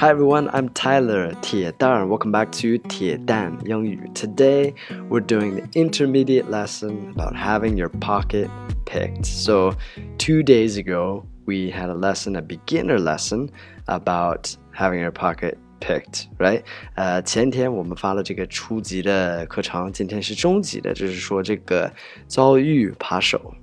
Hi everyone, I'm Tyler 铁蛋 Welcome back to 铁蛋英语. Today we're doing the intermediate lesson about having your pocket picked. So, two days ago we had a lesson, a beginner lesson about having your pocket picked, right? 呃，前天我们发了这个初级的课程，今天是中级的，就是说这个遭遇扒手。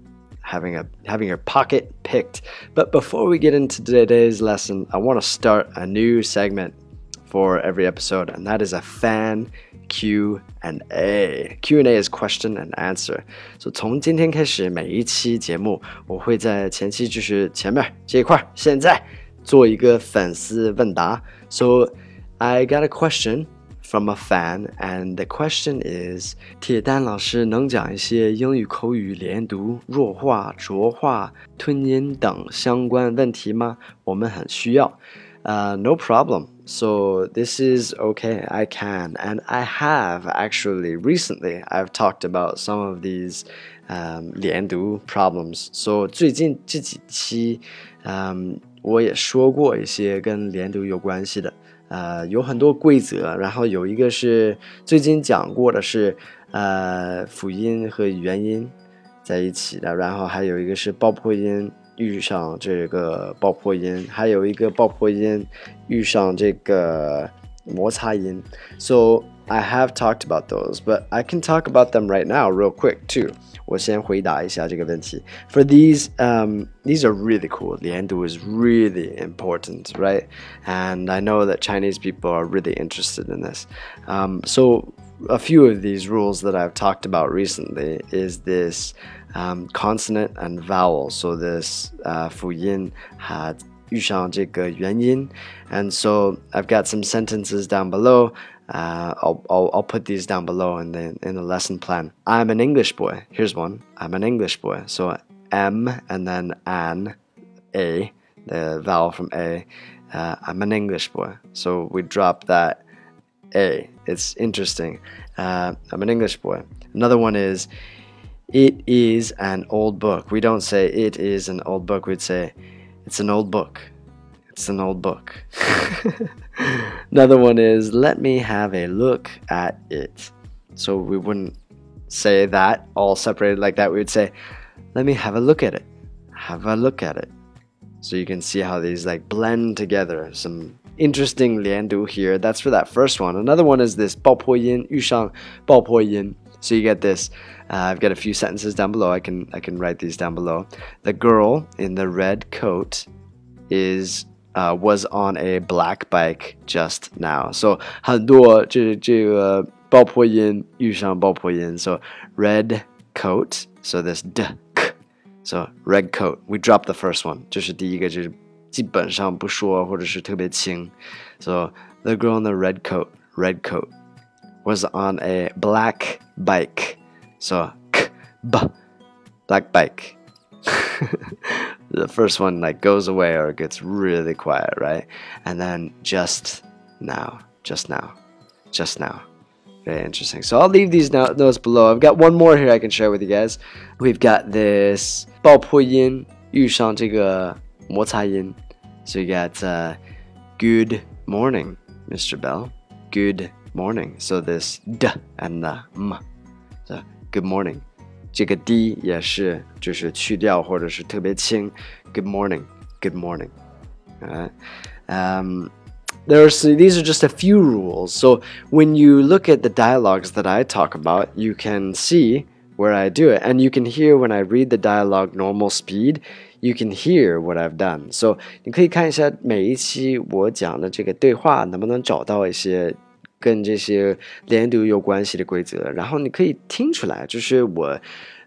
having a having your pocket picked. But before we get into today's lesson, I want to start a new segment for every episode, and that is a fan Q and A. Q and A is question and answer. So 从今天开始，每一期节目我会在前期就是前面这一块，现在做一个粉丝问答。So I got a question from a fan, and the question is：铁蛋老师能讲一些英语口语连读、弱化、浊化、吞音等相关问题吗？我们很需要。Uh, no problem. So this is okay. I can, and I have actually recently. I've talked about some of these um, 连读 problems. So 最近这几期，嗯，我也说过一些跟连读有关系的。 呃，有很多规则，然后有一个是最近讲过的是，呃，辅音和元音在一起的，然后还有一个是爆破音遇上这个爆破音，还有一个爆破音遇上这个摩擦音。So I have talked about those, but I can talk about them right now, real quick too. 我先回答一下这个问题。For these, um, these are really cool. The endu is really important, right? And I know that Chinese people are really interested in this. Um, so a few of these rules that I've talked about recently is this um, consonant and vowel. So this uh, 辅音 had 遇上这个元音, and so I've got some sentences down below. Uh, I'll, I'll, I'll put these down below in the in the lesson plan. I'm an English boy. Here's one. I'm an English boy. So M and then an, A, the vowel from A. Uh, I'm an English boy. So we drop that A. It's interesting. Uh, I'm an English boy. Another one is, it is an old book. We don't say it is an old book. We'd say, it's an old book. It's an old book. Another one is let me have a look at it. So we wouldn't say that all separated like that. We would say let me have a look at it. Have a look at it. So you can see how these like blend together. Some interesting 连读 here. That's for that first one. Another one is this 爆破音,遇上爆破音. So you get this. Uh, I've got a few sentences down below. I can I can write these down below. The girl in the red coat is uh, was on a black bike just now. So 很多这这个爆破音遇上爆破音. So red coat. So this d k. So red coat. We drop the first one. 这是第一个，就是基本上不说或者是特别轻。So the girl in the red coat, red coat, was on a black bike. So k b black bike. the first one like goes away or gets really quiet, right? And then just now, just now, just now. Very interesting. So I'll leave these notes below. I've got one more here I can share with you guys. We've got this 爆破音遇上这个摩擦音. So you got uh, good morning, Mr. Bell. Good morning. So this d and the m. So good morning. 这个 d 也是就是去掉或者是特别轻。Good morning, good morning. Alright. Um, there's these are just a few rules. So when you look at the dialogues that I talk about, you can see where I do it, and you can hear when I read the dialogue normal speed. You can hear what I've done. So 你可以看一下每一期我讲的这个对话，能不能找到一些 跟这些连读有关系的规则，然后你可以听出来，就是我，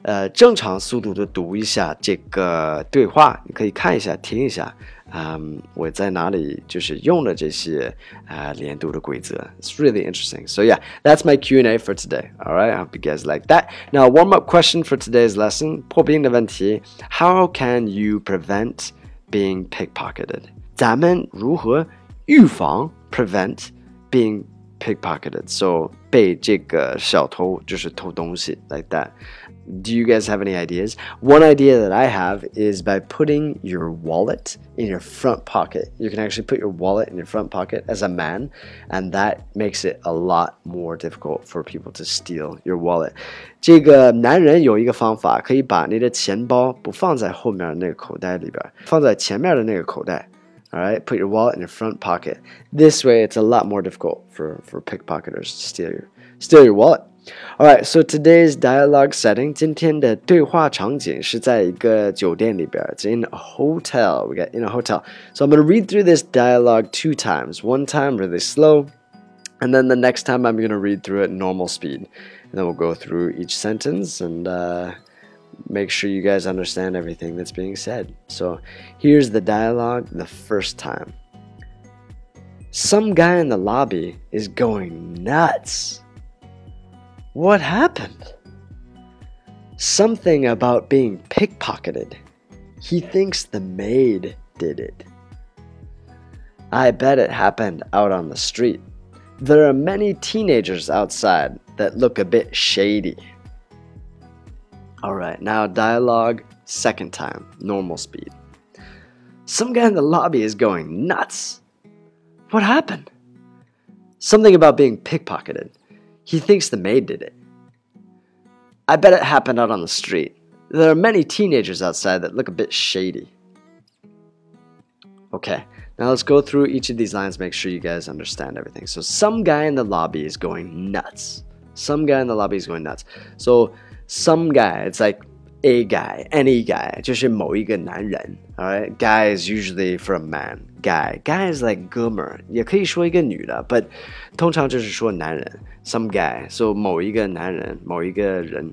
呃，正常速度的读一下这个对话，你可以看一下，听一下，嗯，我在哪里就是用了这些啊连读的规则。It's really interesting. So yeah, that's my Q&A for today. All right, I hope you guys like that. Now, warm up question for today's lesson. 破冰的问题：How can you prevent being pickpocketed？咱们如何预防 prevent being pickpocketed. So 被这个小偷就是偷东西 like that. Do you guys have any ideas? One idea that I have is by putting your wallet in your front pocket. You can actually put your wallet in your front pocket as a man, and that makes it a lot more difficult for people to steal your wallet. 这个男人有一个方法，可以把你的钱包不放在后面那个口袋里边，放在前面的那个口袋。 all right, put your wallet in your front pocket. This way, it's a lot more difficult for, for pickpocketers to steal your steal your wallet. All right, so today's dialogue setting，今天的对话场景是在一个酒店里边。It's in a hotel. We got in a hotel. So I'm gonna read through this dialogue two times. One time really slow, and then the next time I'm gonna read through it normal speed. And then we'll go through each sentence and. Uh, make sure you guys understand everything that's being said. So here's the dialogue the first time. Some guy in the lobby is going nuts. What happened? Something about being pickpocketed. He thinks the maid did it. I bet it happened out on the street. There are many teenagers outside that look a bit shady. All right, now dialogue, second time, normal speed. Some guy in the lobby is going nuts. What happened? Something about being pickpocketed. He thinks the maid did it. I bet it happened out on the street. There are many teenagers outside that look a bit shady. Okay, now let's go through each of these lines, make sure you guys understand everything. So, some guy in the lobby is going nuts. Some guy in the lobby is going nuts. So, some guy, it's like a guy, any guy, 就是某一个男人. Alright, guy is usually for a man. Guy, guy is like 哥们儿，也可以说一个女的，but 通常就是说男人。Some guy, so 某一个男人，某一个人。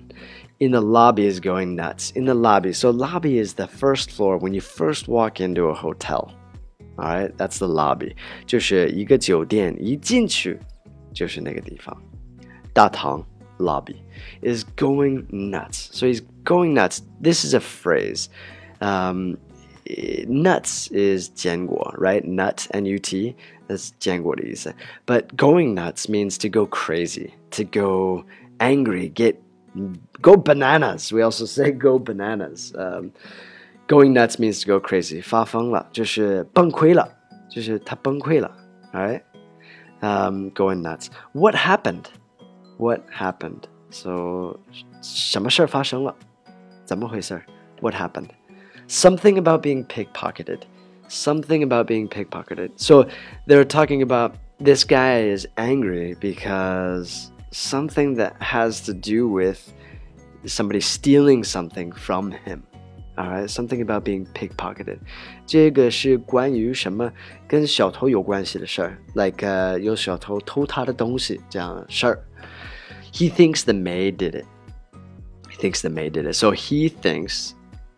In the lobby is going nuts. In the lobby, so lobby is the first floor when you first walk into a hotel. Alright, that's the lobby. 就是一个酒店一进去就是那个地方，大堂。 lobby is going nuts. So he's going nuts. This is a phrase. Um, nuts is 坚果, right? Nut, N-U-T, that's 坚果的意思. But going nuts means to go crazy, to go angry, get go bananas. We also say go bananas. Um, going nuts means to go crazy. 发疯了，就是崩溃了，就是他崩溃了. All right. Um, going nuts. What happened? What happened? So 什么事发生了？怎么回事？What happened? Something about being pickpocketed. Something about being pickpocketed. So they're talking about this guy is angry because something that has to do with somebody stealing something from him. Alright, something about being pickpocketed. 这个是关于什么跟小偷有关系的事儿，like 呃、uh, 有小偷偷他的东西这样事儿。 he thinks the maid did it. He thinks the maid did it. So he thinks,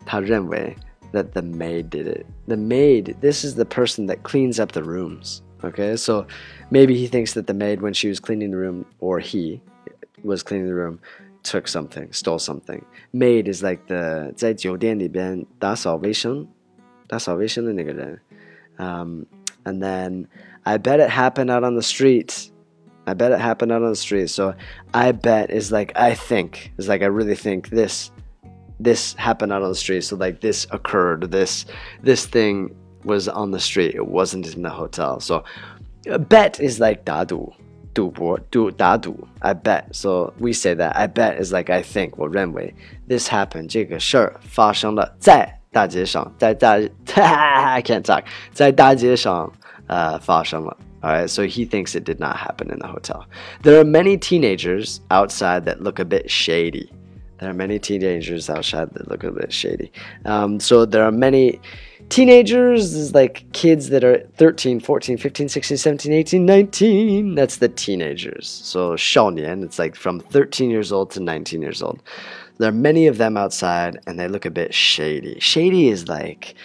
他认为 that the maid did it. The maid, this is the person that cleans up the rooms. Okay, so maybe he thinks that the maid, when she was cleaning the room, or he was cleaning the room, took something, stole something. Maid is like the 在酒店里边打扫卫生，打扫卫生的那个人。Um, and then I bet it happened out on the street. I bet it happened out on the street. So I bet is like I think is like I really think this this happened out on the street. So like this occurred. This this thing was on the street. It wasn't in the hotel. So a bet is like 打赌。赌博赌打赌 I bet so we say that I bet is like I think 我认为 this happened 这个事儿发生了在大街上在大 I can't talk 在大街上 呃发生了 all right, so he thinks it did not happen in the hotel. There are many teenagers outside that look a bit shady. There are many teenagers outside that look a bit shady. Um, so there are many teenagers is like kids that are 13, 14, 15, 16, 17, 18, 19. That's the teenagers. So 少年, it's like from 13 years old to 19 years old. There are many of them outside and they look a bit shady. Shady is like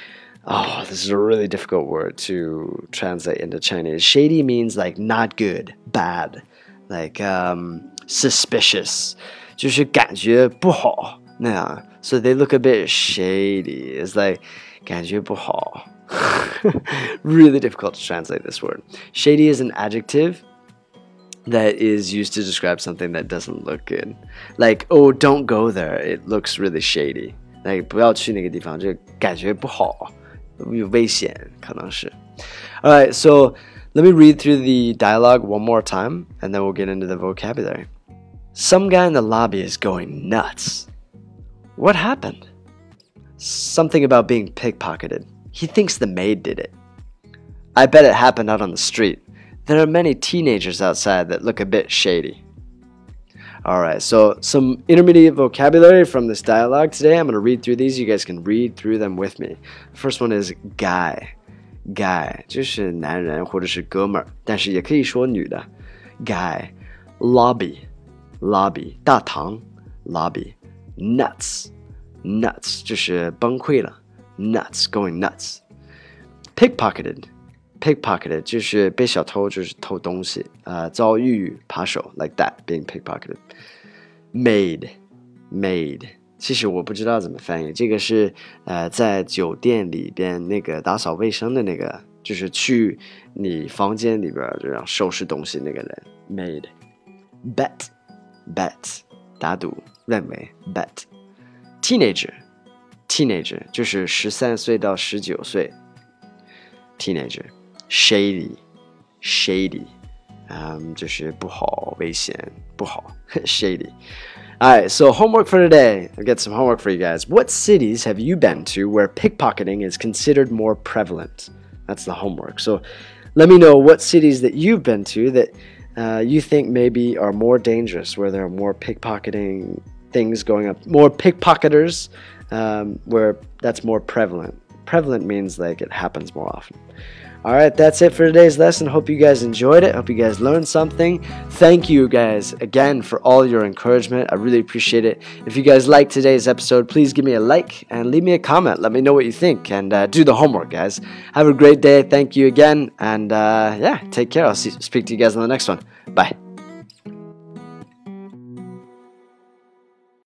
Oh, this is a really difficult word to translate into Chinese. Shady means like not good, bad, like um, suspicious. 就是感觉不好那样. So they look a bit shady. It's like 感觉不好. really difficult to translate this word. Shady is an adjective. that is used to describe something that doesn't look good. Like, oh, don't go there. It looks really shady. Like, 不要去那个地方，就感觉不好， 有危险，可能是。All right, so let me read through the dialogue one more time, and then we'll get into the vocabulary. Some guy in the lobby is going nuts. What happened? Something about being pickpocketed. He thinks the maid did it. I bet it happened out on the street. There are many teenagers outside that look a bit shady. Alright, so some intermediate vocabulary from this dialogue today. I'm going to read through these. You guys can read through them with me. The first one is guy. Guy 就是男人或者是哥们儿，但是也可以说女的。Guy lobby lobby 大堂 lobby nuts nuts 就是崩溃了 nuts going nuts pickpocketed pickpocketed 就是被小偷就是偷东西，呃，遭遇扒手 like that being pickpocketed。maid maid 其实我不知道怎么翻译，这个是呃在酒店里边那个打扫卫生的那个，就是去你房间里边这样收拾东西那个人 maid bet bet 打赌认为 bet teenager teenager 就是十三岁到十九岁 teenager shady shady um, 就是不好危险不好 shady Alright, so homework for today. I'll get some homework for you guys. What cities have you been to where pickpocketing is considered more prevalent? That's the homework. So let me know what cities that you've been to that uh, you think maybe are more dangerous, where there are more pickpocketing things going up, more pickpocketers, um, where that's more prevalent. Prevalent means like it happens more often. All right, that's it for today's lesson. Hope you guys enjoyed it. Hope you guys learned something. Thank you guys again for all your encouragement. I really appreciate it. If you guys liked today's episode, please give me a like and leave me a comment. Let me know what you think and uh, do the homework, guys. Have a great day. Thank you again. And uh, yeah, take care. I'll see, speak to you guys on the next one. Bye.